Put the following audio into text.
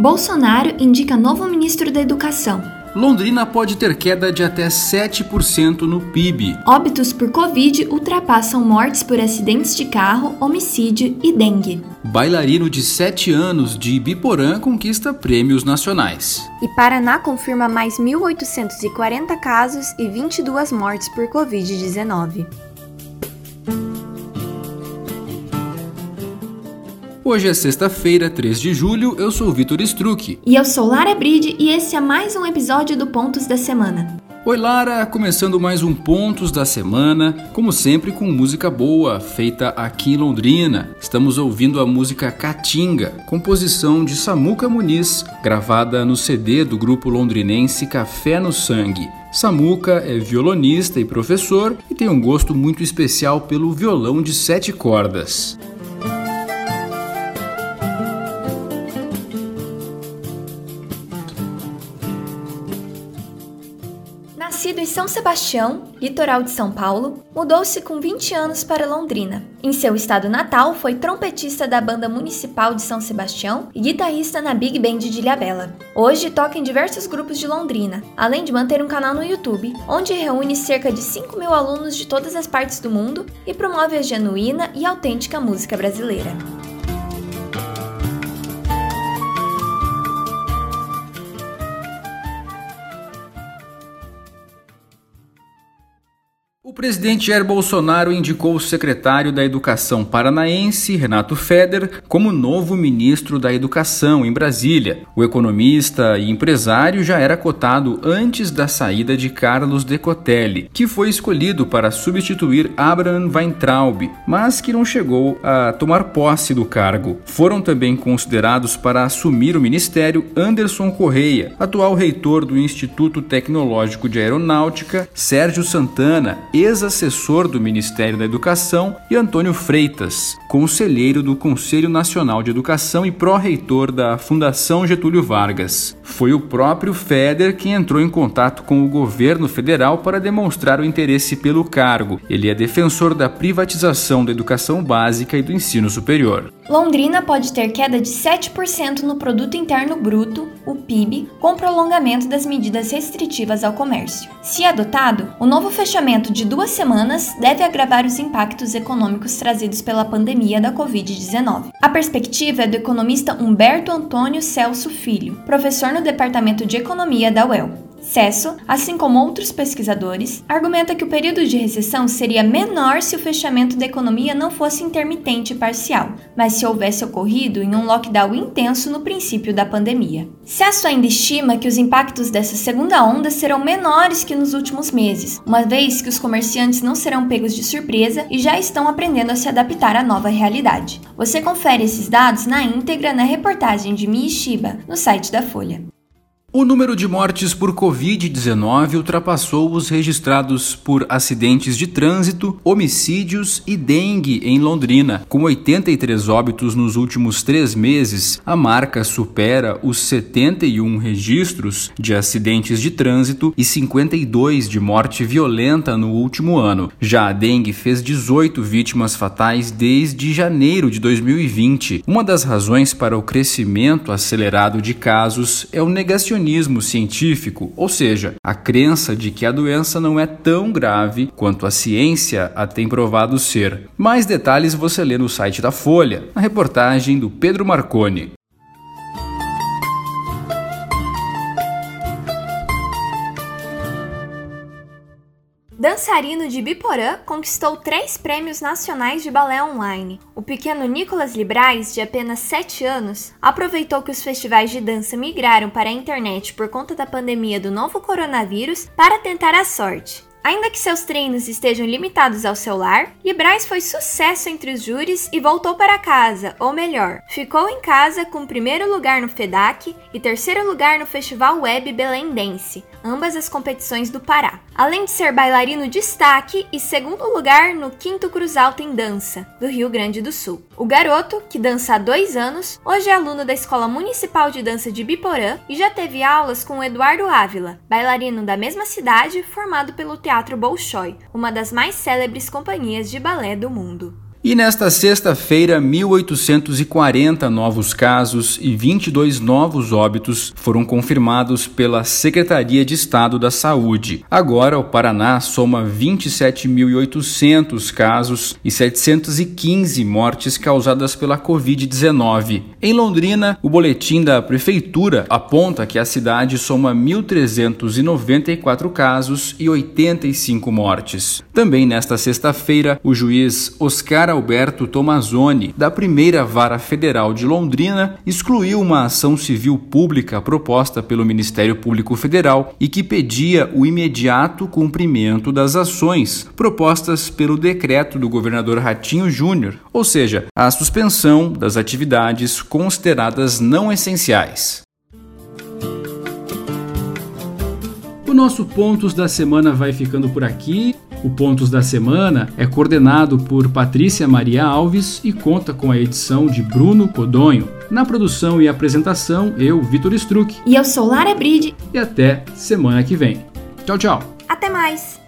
Bolsonaro indica novo ministro da Educação. Londrina pode ter queda de até 7% no PIB. Óbitos por Covid ultrapassam mortes por acidentes de carro, homicídio e dengue. Bailarino de 7 anos de Ibiporã conquista prêmios nacionais. E Paraná confirma mais 1.840 casos e 22 mortes por Covid-19. Hoje é sexta-feira, 3 de julho, eu sou Vitor Struck. E eu sou Lara Bride e esse é mais um episódio do Pontos da Semana. Oi Lara, começando mais um Pontos da Semana, como sempre com música boa, feita aqui em Londrina. Estamos ouvindo a música Catinga, composição de Samuca Muniz, gravada no CD do grupo londrinense Café no Sangue. Samuca é violonista e professor e tem um gosto muito especial pelo violão de sete cordas. Nascido em São Sebastião, litoral de São Paulo, mudou-se com 20 anos para Londrina. Em seu estado natal, foi trompetista da Banda Municipal de São Sebastião e guitarrista na Big Band de Ilhabela. Hoje toca em diversos grupos de Londrina, além de manter um canal no YouTube, onde reúne cerca de 5 mil alunos de todas as partes do mundo e promove a genuína e autêntica música brasileira. O presidente Jair Bolsonaro indicou o secretário da Educação paranaense, Renato Feder, como novo ministro da Educação em Brasília. O economista e empresário já era cotado antes da saída de Carlos Decotelli, que foi escolhido para substituir Abraham Weintraub, mas que não chegou a tomar posse do cargo. Foram também considerados para assumir o ministério Anderson Correia, atual reitor do Instituto Tecnológico de Aeronáutica, Sérgio Santana, ex-assessor do Ministério da Educação, e Antônio Freitas, conselheiro do Conselho Nacional de Educação e pró-reitor da Fundação Getúlio Vargas. Foi o próprio Feder quem entrou em contato com o governo federal para demonstrar o interesse pelo cargo. Ele é defensor da privatização da educação básica e do ensino superior. Londrina pode ter queda de 7% no produto interno bruto, o PIB, com prolongamento das medidas restritivas ao comércio. Se adotado, o novo fechamento de duas semanas deve agravar os impactos econômicos trazidos pela pandemia da Covid-19. A perspectiva é do economista Humberto Antônio Celso Filho, professor no Departamento de Economia da UEL. Cesso, assim como outros pesquisadores, argumenta que o período de recessão seria menor se o fechamento da economia não fosse intermitente e parcial, mas se houvesse ocorrido em um lockdown intenso no princípio da pandemia. Cesso ainda estima que os impactos dessa segunda onda serão menores que nos últimos meses, uma vez que os comerciantes não serão pegos de surpresa e já estão aprendendo a se adaptar à nova realidade. Você confere esses dados na íntegra na reportagem de Mi Shiba, no site da Folha. O número de mortes por Covid-19 ultrapassou os registrados por acidentes de trânsito, homicídios e dengue em Londrina. Com 83 óbitos nos últimos três meses, a marca supera os 71 registros de acidentes de trânsito e 52 de morte violenta no último ano. Já a dengue fez 18 vítimas fatais desde janeiro de 2020. Uma das razões para o crescimento acelerado de casos é o negacionismo negacionismo científico, ou seja, a crença de que a doença não é tão grave quanto a ciência a tem provado ser. Mais detalhes você lê no site da Folha, na reportagem do Pedro Marconi. Dançarino de Biporã conquistou três prêmios nacionais de balé online. O pequeno Nicolas Librais, de apenas 7 anos, aproveitou que os festivais de dança migraram para a internet por conta da pandemia do novo coronavírus para tentar a sorte. Ainda que seus treinos estejam limitados ao celular, Librais foi sucesso entre os júris e voltou para casa, ou melhor, ficou em casa com primeiro lugar no FEDAC e terceiro lugar no Festival Web Belém Dance, ambas as competições do Pará, além de ser bailarino destaque e segundo lugar no Quinto Cruz Alto em Dança, do Rio Grande do Sul. O garoto, que dança há dois anos, hoje é aluno da Escola Municipal de Dança de Biporã e já teve aulas com Eduardo Ávila, bailarino da mesma cidade formado pelo Teatro Bolshoi, uma das mais célebres companhias de balé do mundo. E nesta sexta-feira, 1.840 novos casos e 22 novos óbitos foram confirmados pela Secretaria de Estado da Saúde. Agora, o Paraná soma 27.800 casos e 715 mortes causadas pela Covid-19. Em Londrina, o boletim da Prefeitura aponta que a cidade soma 1.394 casos e 85 mortes. Também nesta sexta-feira, o juiz Oscar Alberto Tomazoni, da primeira vara federal de Londrina, excluiu uma ação civil pública proposta pelo Ministério Público Federal e que pedia o imediato cumprimento das ações propostas pelo decreto do governador Ratinho Júnior, ou seja, a suspensão das atividades consideradas não essenciais. O nosso Pontos da Semana vai ficando por aqui. O Pontos da Semana é coordenado por Patrícia Maria Alves e conta com a edição de Bruno Codonho. Na produção e apresentação, eu, Vitor Struck. E eu sou Lara Bride. E até semana que vem. Tchau, tchau. Até mais.